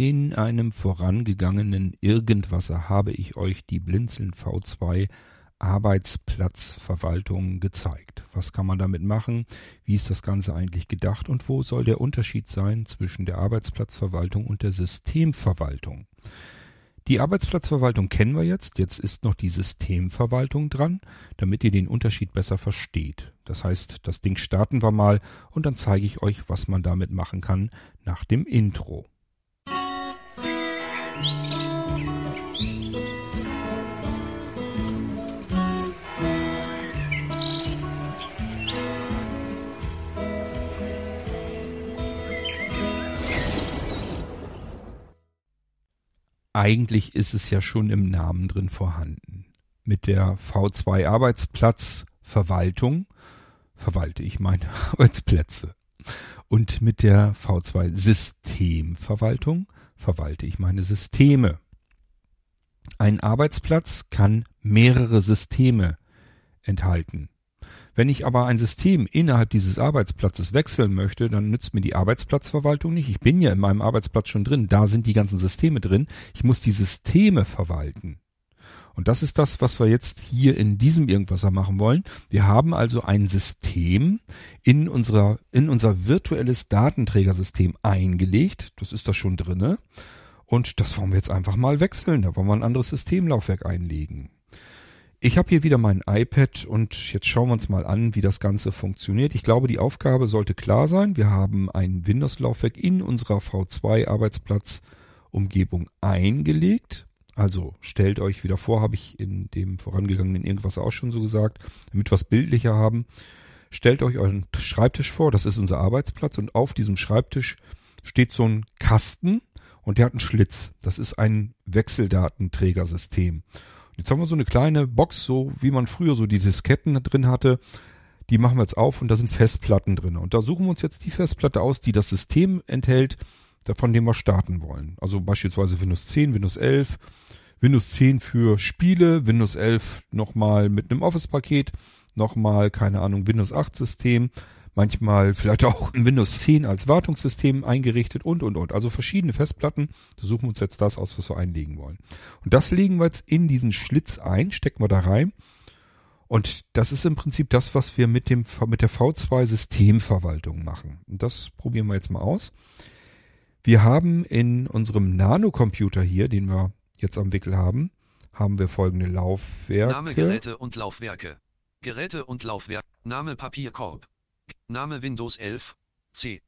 In einem vorangegangenen Irgendwasser habe ich euch die Blinzeln V2 Arbeitsplatzverwaltung gezeigt. Was kann man damit machen? Wie ist das Ganze eigentlich gedacht? Und wo soll der Unterschied sein zwischen der Arbeitsplatzverwaltung und der Systemverwaltung? Die Arbeitsplatzverwaltung kennen wir jetzt. Jetzt ist noch die Systemverwaltung dran, damit ihr den Unterschied besser versteht. Das heißt, das Ding starten wir mal und dann zeige ich euch, was man damit machen kann nach dem Intro. Eigentlich ist es ja schon im Namen drin vorhanden. Mit der V2 Arbeitsplatzverwaltung verwalte ich meine Arbeitsplätze. Und mit der V2 Systemverwaltung verwalte ich meine Systeme. Ein Arbeitsplatz kann mehrere Systeme enthalten. Wenn ich aber ein System innerhalb dieses Arbeitsplatzes wechseln möchte, dann nützt mir die Arbeitsplatzverwaltung nicht. Ich bin ja in meinem Arbeitsplatz schon drin, da sind die ganzen Systeme drin. Ich muss die Systeme verwalten. Und das ist das, was wir jetzt hier in diesem Irgendwasser machen wollen. Wir haben also ein System in unserer, in unser virtuelles Datenträgersystem eingelegt. Das ist da schon drinne. Und das wollen wir jetzt einfach mal wechseln. Da wollen wir ein anderes Systemlaufwerk einlegen. Ich habe hier wieder mein iPad und jetzt schauen wir uns mal an, wie das Ganze funktioniert. Ich glaube, die Aufgabe sollte klar sein. Wir haben ein Windows-Laufwerk in unserer V2-Arbeitsplatzumgebung eingelegt. Also stellt euch wieder vor, habe ich in dem vorangegangenen irgendwas auch schon so gesagt, damit wir es bildlicher haben. Stellt euch euren Schreibtisch vor, das ist unser Arbeitsplatz und auf diesem Schreibtisch steht so ein Kasten und der hat einen Schlitz. Das ist ein Wechseldatenträgersystem. Jetzt haben wir so eine kleine Box, so wie man früher so die Disketten drin hatte. Die machen wir jetzt auf und da sind Festplatten drin. Und da suchen wir uns jetzt die Festplatte aus, die das System enthält, von dem wir starten wollen. Also beispielsweise Windows 10, Windows 11, Windows 10 für Spiele, Windows 11 nochmal mit einem Office-Paket, nochmal, keine Ahnung, Windows 8 System, manchmal vielleicht auch ein Windows 10 als Wartungssystem eingerichtet und, und, und. Also verschiedene Festplatten. Da suchen wir uns jetzt das aus, was wir einlegen wollen. Und das legen wir jetzt in diesen Schlitz ein, stecken wir da rein. Und das ist im Prinzip das, was wir mit dem, mit der V2 Systemverwaltung machen. Und das probieren wir jetzt mal aus. Wir haben in unserem Nanocomputer hier, den wir jetzt am Wickel haben, haben wir folgende Laufwerke. Name Geräte und Laufwerke. Geräte und Laufwerk. Name Papierkorb. Name Windows 11. C.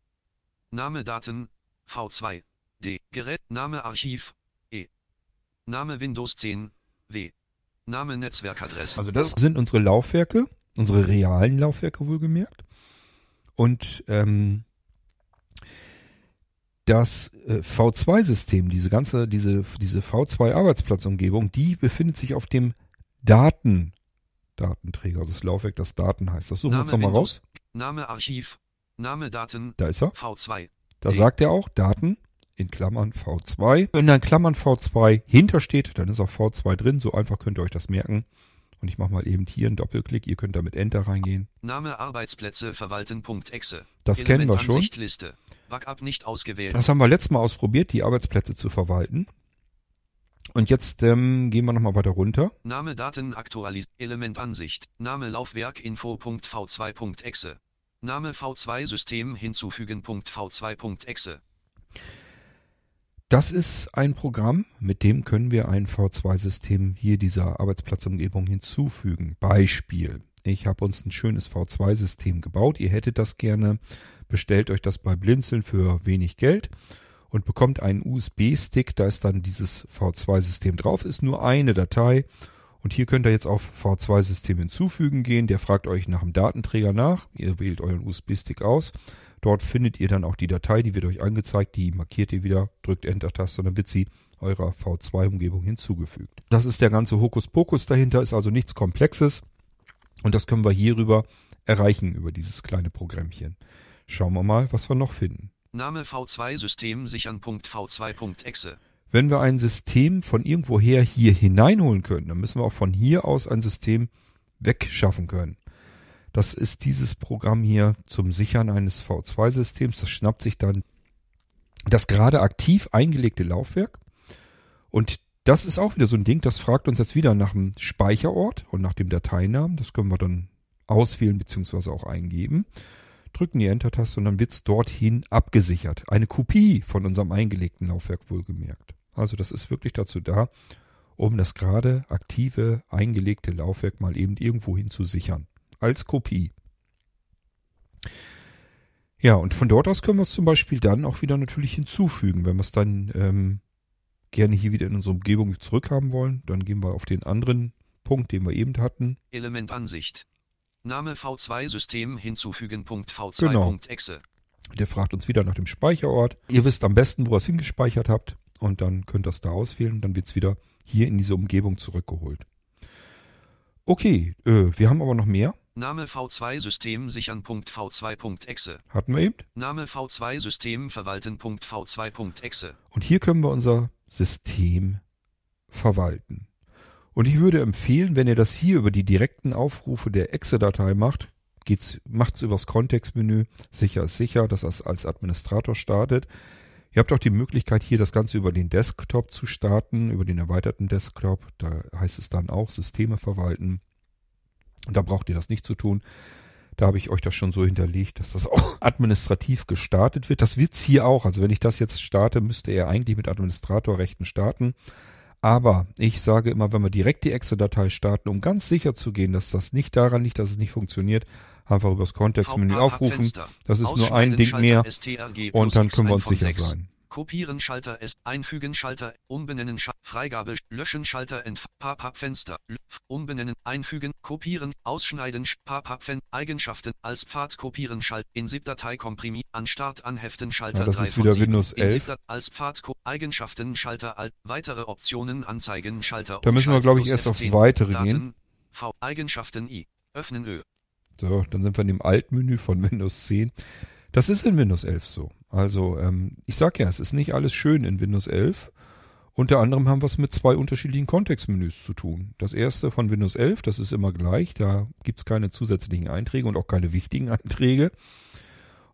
Name Daten. V2. D. Gerät. Name Archiv. E. Name Windows 10. W. Name Netzwerkadresse. Also das sind unsere Laufwerke, unsere realen Laufwerke wohlgemerkt. Und ähm, das äh, V2-System, diese ganze, diese, diese V2-Arbeitsplatzumgebung, die befindet sich auf dem Daten, Datenträger, also das Laufwerk, das Daten heißt. Das suchen wir uns nochmal raus. Name Archiv, Name Daten. Da ist er. V2. Da D. sagt er auch Daten in Klammern V2. Wenn da in Klammern V2 hintersteht, dann ist auch V2 drin. So einfach könnt ihr euch das merken. Und ich mache mal eben hier einen Doppelklick. Ihr könnt da mit Enter reingehen. Name Arbeitsplätze verwalten.exe. Das kennen wir schon. Liste. Backup nicht ausgewählt. Das haben wir letztes Mal ausprobiert, die Arbeitsplätze zu verwalten. Und jetzt ähm, gehen wir nochmal weiter runter. Name Daten aktualisiert. Element Ansicht. Name Laufwerk Info.v2.exe. Name V2 System hinzufügen.v2.exe. Das ist ein Programm, mit dem können wir ein V2-System hier dieser Arbeitsplatzumgebung hinzufügen. Beispiel. Ich habe uns ein schönes V2-System gebaut. Ihr hättet das gerne. Bestellt euch das bei Blinzeln für wenig Geld und bekommt einen USB-Stick. Da ist dann dieses V2-System drauf. Ist nur eine Datei. Und hier könnt ihr jetzt auf V2-System hinzufügen gehen. Der fragt euch nach dem Datenträger nach. Ihr wählt euren USB-Stick aus. Dort findet ihr dann auch die Datei, die wird euch angezeigt, die markiert ihr wieder, drückt Enter-Taste und dann wird sie eurer V2-Umgebung hinzugefügt. Das ist der ganze Hokuspokus dahinter, ist also nichts Komplexes und das können wir hierüber erreichen, über dieses kleine Programmchen. Schauen wir mal, was wir noch finden. Name V2 System sichern.v2.exe. Wenn wir ein System von irgendwoher hier hineinholen können, dann müssen wir auch von hier aus ein System wegschaffen können. Das ist dieses Programm hier zum Sichern eines V2-Systems. Das schnappt sich dann das gerade aktiv eingelegte Laufwerk. Und das ist auch wieder so ein Ding, das fragt uns jetzt wieder nach dem Speicherort und nach dem Dateinamen. Das können wir dann auswählen bzw. auch eingeben. Drücken die Enter-Taste und dann wird's dorthin abgesichert. Eine Kopie von unserem eingelegten Laufwerk wohlgemerkt. Also das ist wirklich dazu da, um das gerade aktive eingelegte Laufwerk mal eben irgendwohin zu sichern. Als Kopie. Ja, und von dort aus können wir es zum Beispiel dann auch wieder natürlich hinzufügen. Wenn wir es dann ähm, gerne hier wieder in unsere Umgebung zurückhaben wollen, dann gehen wir auf den anderen Punkt, den wir eben hatten. Elementansicht. Name V2 System hinzufügen. V2. Genau. Der fragt uns wieder nach dem Speicherort. Ihr wisst am besten, wo ihr es hingespeichert habt. Und dann könnt ihr es da auswählen. Dann wird es wieder hier in diese Umgebung zurückgeholt. Okay, äh, wir haben aber noch mehr. Name V2 System sichern. V2.exe. Hatten wir eben. Name V2 System verwalten. V2.exe. Und hier können wir unser System verwalten. Und ich würde empfehlen, wenn ihr das hier über die direkten Aufrufe der Exe-Datei macht, geht's, macht's übers Kontextmenü. Sicher ist sicher, dass das als Administrator startet. Ihr habt auch die Möglichkeit, hier das Ganze über den Desktop zu starten, über den erweiterten Desktop. Da heißt es dann auch Systeme verwalten. Und da braucht ihr das nicht zu tun. Da habe ich euch das schon so hinterlegt, dass das auch administrativ gestartet wird. Das wird's hier auch. Also wenn ich das jetzt starte, müsste er eigentlich mit Administratorrechten starten. Aber ich sage immer, wenn wir direkt die Exe-Datei starten, um ganz sicher zu gehen, dass das nicht daran liegt, dass es nicht funktioniert, einfach übers Kontextmenü aufrufen. Das ist nur ein Ding mehr und dann können wir uns sicher sein. Kopieren Schalter S, Einfügen Schalter, Umbenennen Schalter, Freigabe, Löschen Schalter Entf Pop-up Fenster, Umbenennen, Einfügen, Kopieren, Ausschneiden, Pop-up Fenster, Eigenschaften, als Pfad kopieren Schalt, in ZIP-Datei komprimieren, an Start anheften Schalter ja, das 3 ist wieder Windows 11. als Pfad Eigenschaften Schalter Alt, weitere Optionen anzeigen Schalter. Da müssen wir glaube ich erst auf weitere Daten, gehen. V Eigenschaften I, öffnen Ö. So, dann sind wir in dem Altmenü von Windows 10. Das ist in Windows 11 so. Also ähm, ich sag ja, es ist nicht alles schön in Windows 11. Unter anderem haben wir es mit zwei unterschiedlichen Kontextmenüs zu tun. Das erste von Windows 11, das ist immer gleich, da gibt's keine zusätzlichen Einträge und auch keine wichtigen Einträge.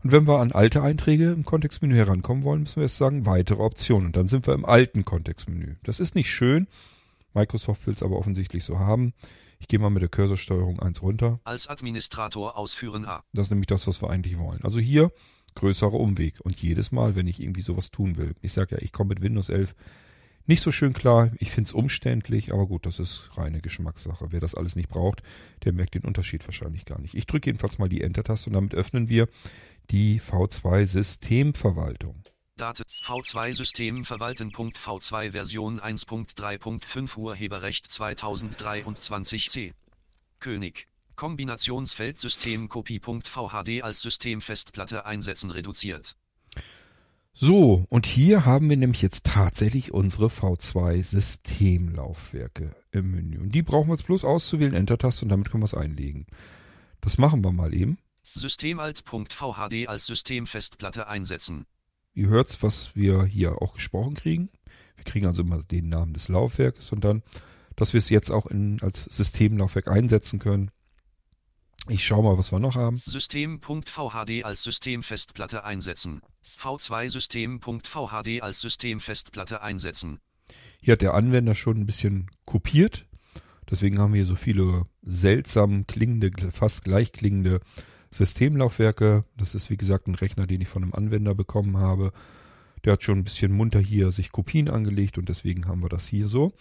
Und wenn wir an alte Einträge im Kontextmenü herankommen wollen, müssen wir jetzt sagen, weitere Optionen. Und dann sind wir im alten Kontextmenü. Das ist nicht schön. Microsoft will es aber offensichtlich so haben. Ich gehe mal mit der Cursorsteuerung 1 runter. Als Administrator ausführen A. Das ist nämlich das, was wir eigentlich wollen. Also hier größerer Umweg. Und jedes Mal, wenn ich irgendwie sowas tun will. Ich sage ja, ich komme mit Windows 11 nicht so schön klar. Ich finde es umständlich, aber gut, das ist reine Geschmackssache. Wer das alles nicht braucht, der merkt den Unterschied wahrscheinlich gar nicht. Ich drücke jedenfalls mal die Enter-Taste und damit öffnen wir die V2 Daten V2 System verwalten. V2 Version 1.3.5 Urheberrecht 2023 C. König. Kombinationsfeldsystem Kopie.vhd als Systemfestplatte einsetzen reduziert. So, und hier haben wir nämlich jetzt tatsächlich unsere V2 Systemlaufwerke im Menü. Und die brauchen wir jetzt bloß auszuwählen, Enter-Taste und damit können wir es einlegen. Das machen wir mal eben. Systemalt.vhd als Systemfestplatte einsetzen. Ihr hört's, was wir hier auch gesprochen kriegen. Wir kriegen also immer den Namen des Laufwerkes und dann, dass wir es jetzt auch in, als Systemlaufwerk einsetzen können. Ich schau mal, was wir noch haben. System.vhd als Systemfestplatte einsetzen. V2 System.vhd als Systemfestplatte einsetzen. Hier hat der Anwender schon ein bisschen kopiert. Deswegen haben wir hier so viele seltsam klingende, fast gleich klingende Systemlaufwerke. Das ist wie gesagt ein Rechner, den ich von einem Anwender bekommen habe. Der hat schon ein bisschen munter hier sich Kopien angelegt und deswegen haben wir das hier so.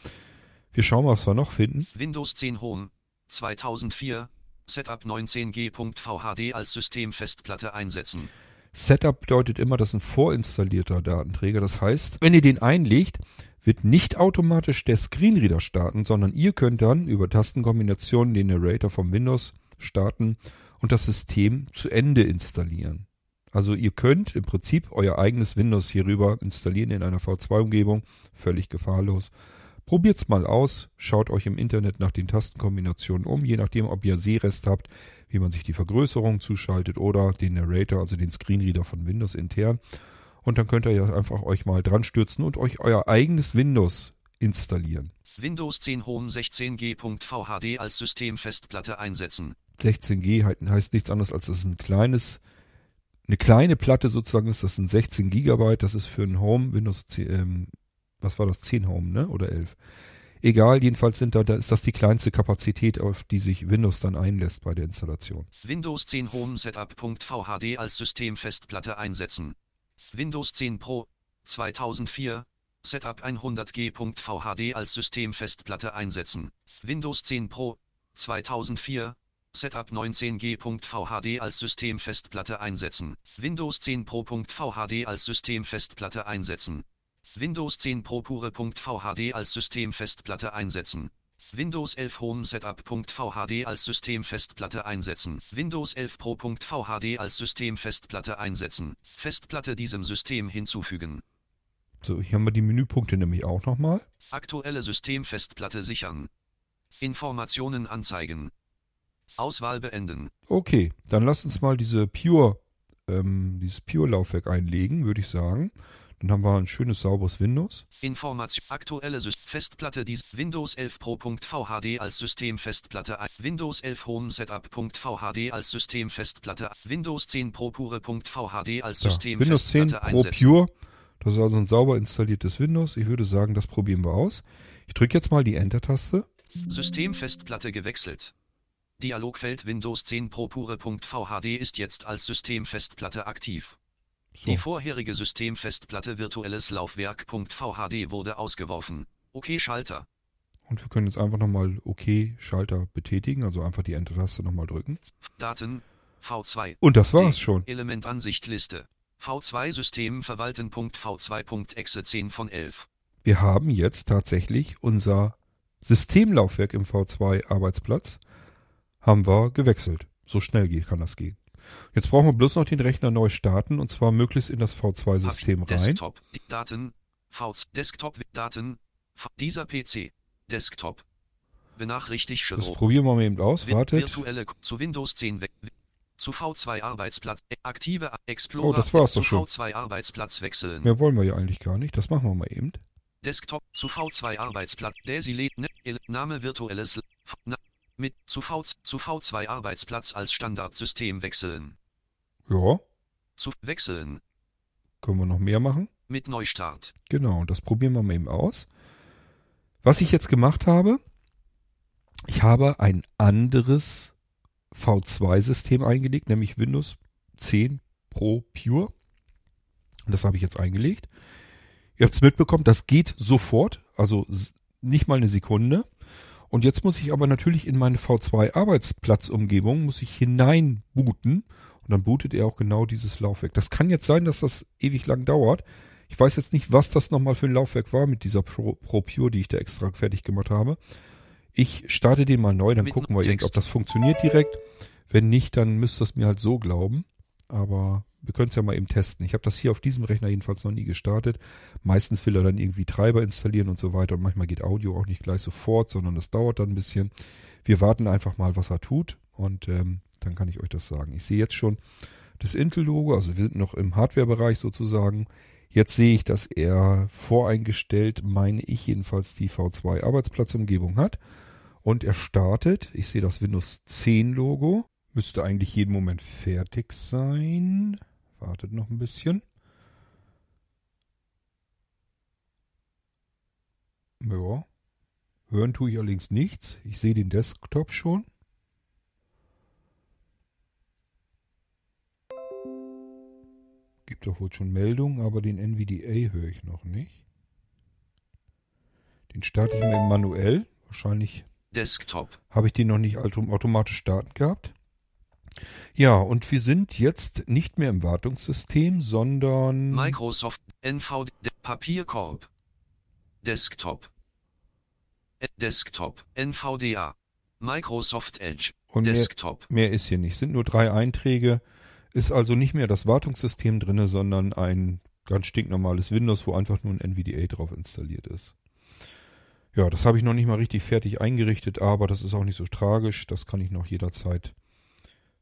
Wir schauen mal, was wir noch finden. Windows 10 Home 2004 Setup 19G.VHD als Systemfestplatte einsetzen. Setup bedeutet immer, das ist ein vorinstallierter Datenträger. Das heißt, wenn ihr den einlegt, wird nicht automatisch der Screenreader starten, sondern ihr könnt dann über Tastenkombinationen den Narrator vom Windows starten und das System zu Ende installieren. Also ihr könnt im Prinzip euer eigenes Windows hierüber installieren in einer V2-Umgebung, völlig gefahrlos. Probiert's mal aus, schaut euch im Internet nach den Tastenkombinationen um, je nachdem, ob ihr Sehrest habt, wie man sich die Vergrößerung zuschaltet oder den Narrator, also den Screenreader von Windows intern. Und dann könnt ihr ja einfach euch mal dran stürzen und euch euer eigenes Windows installieren. Windows 10 Home 16G.VHD als Systemfestplatte einsetzen. 16G heißt nichts anderes als es ist ein kleines eine kleine Platte sozusagen ist, das sind 16 Gigabyte, das ist für ein Home, Windows 10, ähm, was war das, 10 Home, ne? Oder 11? Egal, jedenfalls sind da, da ist das die kleinste Kapazität, auf die sich Windows dann einlässt bei der Installation. Windows 10 Home Setup.vhd als Systemfestplatte einsetzen. Windows 10 Pro 2004 Setup 100G.vhd als Systemfestplatte einsetzen. Windows 10 Pro 2004 Setup 19G.vhd als Systemfestplatte einsetzen. Windows 10 Pro.vhd als Systemfestplatte einsetzen. Windows 10 Pro Pure.vhd als Systemfestplatte einsetzen. Windows 11 Home Setup.vhd als Systemfestplatte einsetzen. Windows 11 Pro.vhd als Systemfestplatte einsetzen. Festplatte diesem System hinzufügen. So, hier haben wir die Menüpunkte nämlich auch nochmal. Aktuelle Systemfestplatte sichern. Informationen anzeigen. Auswahl beenden. Okay, dann lass uns mal diese Pure, ähm, dieses Pure-Laufwerk einlegen, würde ich sagen. Dann haben wir ein schönes, sauberes Windows. Information. Aktuelle Syst Festplatte dies Windows 11 Pro.vhd als Systemfestplatte. Windows 11 Home Setup.vhd als Systemfestplatte Windows 10 Pro Pure.vhd als Ja, Windows 10 Systemfestplatte Pro einsetzen. Pure. Das ist also ein sauber installiertes Windows. Ich würde sagen, das probieren wir aus. Ich drücke jetzt mal die Enter-Taste. Systemfestplatte gewechselt. Dialogfeld Windows 10 Pro Pure.vhd ist jetzt als Systemfestplatte aktiv. So. Die vorherige Systemfestplatte virtuelles Laufwerk.vhd wurde ausgeworfen. OK Schalter. Und wir können jetzt einfach nochmal OK-Schalter betätigen, also einfach die Enter-Taste nochmal drücken. Daten V2. Und das war's schon. Elementansicht Liste. V2 System verwalten. V2.exe 10 von 11. Wir haben jetzt tatsächlich unser Systemlaufwerk im V2 Arbeitsplatz haben wir gewechselt. So schnell geht, kann das gehen. Jetzt brauchen wir bloß noch den Rechner neu starten und zwar möglichst in das V2-System rein. Desktop. Daten. V Desktop Daten. Dieser PC. Desktop. Benachrichtigt Das probieren wir mal eben aus. Wartet. Virtuelle zu Windows 10 weg. Zu V2 Arbeitsplatz. äh, Aktive Explorer. Oh, das war's zu doch schon. V2 Arbeitsplatz wechseln. Mehr wollen wir ja eigentlich gar nicht. Das machen wir mal eben. Desktop zu V2 Arbeitsplatz. Desile ne, Name virtuelles mit zu, v, zu V2 Arbeitsplatz als Standardsystem wechseln. Ja, Zu wechseln können wir noch mehr machen. mit Neustart. Genau, das probieren wir mal eben aus. Was ich jetzt gemacht habe, ich habe ein anderes V2-System eingelegt, nämlich Windows 10 Pro Pure. Und das habe ich jetzt eingelegt. Ihr habt es mitbekommen, das geht sofort, also nicht mal eine Sekunde. Und jetzt muss ich aber natürlich in meine V2-Arbeitsplatzumgebung, muss ich hineinbooten. Und dann bootet er auch genau dieses Laufwerk. Das kann jetzt sein, dass das ewig lang dauert. Ich weiß jetzt nicht, was das nochmal für ein Laufwerk war mit dieser Pro, Pro Pure, die ich da extra fertig gemacht habe. Ich starte den mal neu, dann Mit gucken wir ob das funktioniert direkt. Wenn nicht, dann müsst ihr es mir halt so glauben. Aber wir können es ja mal eben testen. Ich habe das hier auf diesem Rechner jedenfalls noch nie gestartet. Meistens will er dann irgendwie Treiber installieren und so weiter. Und manchmal geht Audio auch nicht gleich sofort, sondern es dauert dann ein bisschen. Wir warten einfach mal, was er tut. Und ähm, dann kann ich euch das sagen. Ich sehe jetzt schon das Intel-Logo, also wir sind noch im Hardware-Bereich sozusagen. Jetzt sehe ich, dass er voreingestellt, meine ich jedenfalls, die V2-Arbeitsplatzumgebung hat. Und er startet. Ich sehe das Windows 10-Logo. Müsste eigentlich jeden Moment fertig sein. Wartet noch ein bisschen. Ja. Hören tue ich allerdings nichts. Ich sehe den Desktop schon. Gibt doch wohl schon Meldungen, aber den NVDA höre ich noch nicht. Den starte ich mir manuell. Wahrscheinlich Desktop. habe ich den noch nicht autom- automatisch starten gehabt. Ja, und wir sind jetzt nicht mehr im Wartungssystem, sondern Microsoft NV Papierkorb. Desktop. Desktop NVDA. Microsoft Edge. und mehr, Desktop. mehr ist hier nicht. Sind nur drei Einträge. Ist also nicht mehr das Wartungssystem drinne, sondern ein ganz stinknormales Windows, wo einfach nur ein NVDA drauf installiert ist. Ja, das habe ich noch nicht mal richtig fertig eingerichtet, aber das ist auch nicht so tragisch. Das kann ich noch jederzeit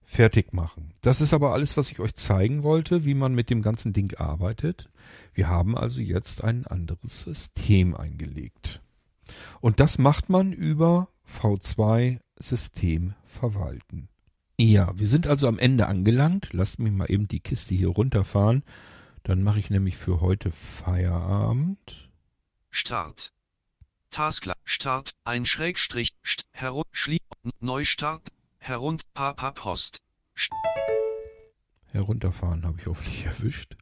fertig machen. Das ist aber alles, was ich euch zeigen wollte, wie man mit dem ganzen Ding arbeitet. Wir haben also jetzt ein anderes System eingelegt. Und das macht man über V2 System verwalten. Ja, wir sind also am Ende angelangt. Lasst mich mal eben die Kiste hier runterfahren. Dann mache ich nämlich für heute Feierabend. Start. Taskler, Start, ein Schrägstrich, st, herun, schlie, Neustart, herund, pap, Post. St Herunterfahren habe ich hoffentlich erwischt.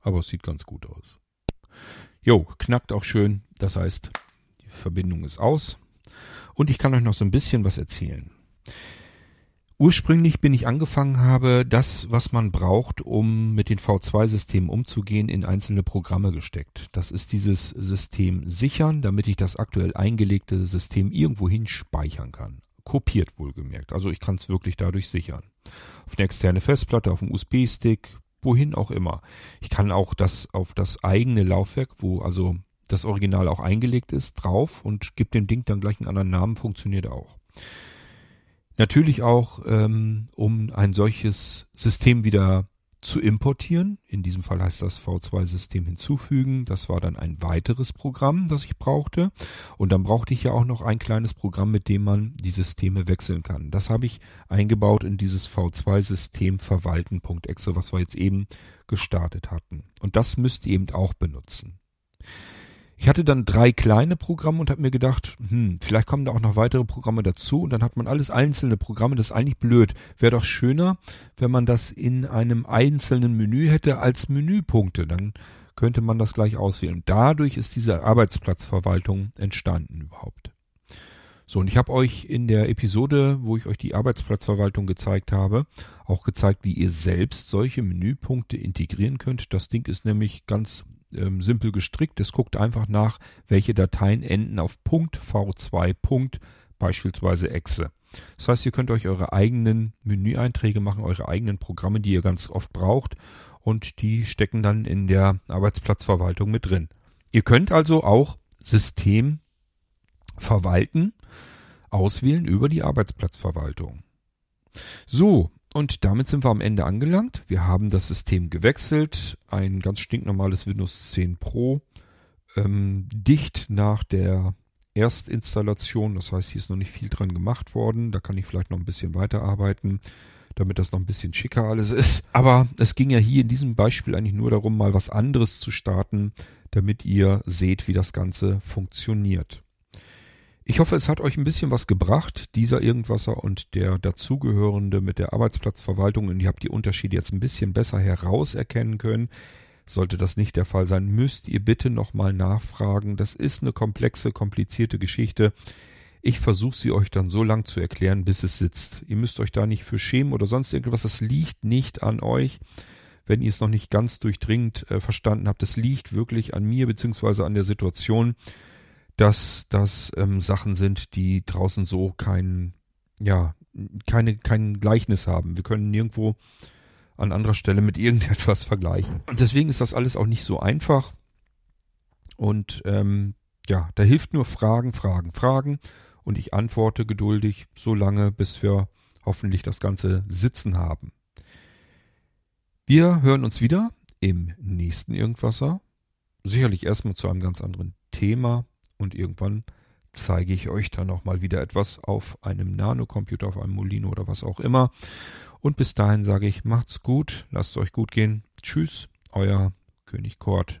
Aber es sieht ganz gut aus. Jo, knackt auch schön. Das heißt, die Verbindung ist aus. Und ich kann euch noch so ein bisschen was erzählen. Ursprünglich bin ich angefangen habe, das, was man braucht, um mit den V2-Systemen umzugehen, in einzelne Programme gesteckt. Das ist dieses System sichern, damit ich das aktuell eingelegte System irgendwohin speichern kann. Kopiert wohlgemerkt. Also ich kann es wirklich dadurch sichern. Auf eine externe Festplatte, auf dem USB-Stick, wohin auch immer. Ich kann auch das auf das eigene Laufwerk, wo also das Original auch eingelegt ist, drauf und gebe dem Ding dann gleich einen anderen Namen, funktioniert auch. Natürlich auch, ähm, um ein solches System wieder zu importieren. In diesem Fall heißt das V2-System hinzufügen. Das war dann ein weiteres Programm, das ich brauchte. Und dann brauchte ich ja auch noch ein kleines Programm, mit dem man die Systeme wechseln kann. Das habe ich eingebaut in dieses V2-System verwalten.exe, was wir jetzt eben gestartet hatten. Und das müsst ihr eben auch benutzen. Ich hatte dann drei kleine Programme und habe mir gedacht, hm, vielleicht kommen da auch noch weitere Programme dazu und dann hat man alles einzelne Programme. Das ist eigentlich blöd. Wäre doch schöner, wenn man das in einem einzelnen Menü hätte als Menüpunkte. Dann könnte man das gleich auswählen. Dadurch ist diese Arbeitsplatzverwaltung entstanden überhaupt. So, und ich habe euch in der Episode, wo ich euch die Arbeitsplatzverwaltung gezeigt habe, auch gezeigt, wie ihr selbst solche Menüpunkte integrieren könnt. Das Ding ist nämlich ganz ähm, simpel gestrickt. Es guckt einfach nach, welche Dateien enden auf .v2. beispielsweise exe. Das heißt, ihr könnt euch eure eigenen Menüeinträge machen, eure eigenen Programme, die ihr ganz oft braucht und die stecken dann in der Arbeitsplatzverwaltung mit drin. Ihr könnt also auch System verwalten, auswählen über die Arbeitsplatzverwaltung. So, und damit sind wir am Ende angelangt. Wir haben das System gewechselt. Ein ganz stinknormales Windows 10 Pro. Ähm, dicht nach der Erstinstallation. Das heißt, hier ist noch nicht viel dran gemacht worden. Da kann ich vielleicht noch ein bisschen weiterarbeiten, damit das noch ein bisschen schicker alles ist. Aber es ging ja hier in diesem Beispiel eigentlich nur darum, mal was anderes zu starten, damit ihr seht, wie das Ganze funktioniert. Ich hoffe, es hat euch ein bisschen was gebracht, dieser Irgendwasser und der dazugehörende mit der Arbeitsplatzverwaltung und ihr habt die Unterschiede jetzt ein bisschen besser herauserkennen können. Sollte das nicht der Fall sein, müsst ihr bitte nochmal nachfragen. Das ist eine komplexe, komplizierte Geschichte. Ich versuche sie euch dann so lang zu erklären, bis es sitzt. Ihr müsst euch da nicht für schämen oder sonst irgendwas. Das liegt nicht an euch, wenn ihr es noch nicht ganz durchdringend äh, verstanden habt. Das liegt wirklich an mir beziehungsweise an der Situation dass das ähm, Sachen sind, die draußen so kein, ja, keine, kein Gleichnis haben. Wir können nirgendwo an anderer Stelle mit irgendetwas vergleichen. Und deswegen ist das alles auch nicht so einfach. Und ähm, ja, da hilft nur Fragen, Fragen, Fragen. Und ich antworte geduldig so lange, bis wir hoffentlich das Ganze sitzen haben. Wir hören uns wieder im nächsten Irgendwasser. Sicherlich erstmal zu einem ganz anderen Thema und irgendwann zeige ich euch dann nochmal wieder etwas auf einem Nanocomputer, auf einem Molino oder was auch immer. Und bis dahin sage ich, macht's gut, lasst es euch gut gehen. Tschüss, euer König Kort.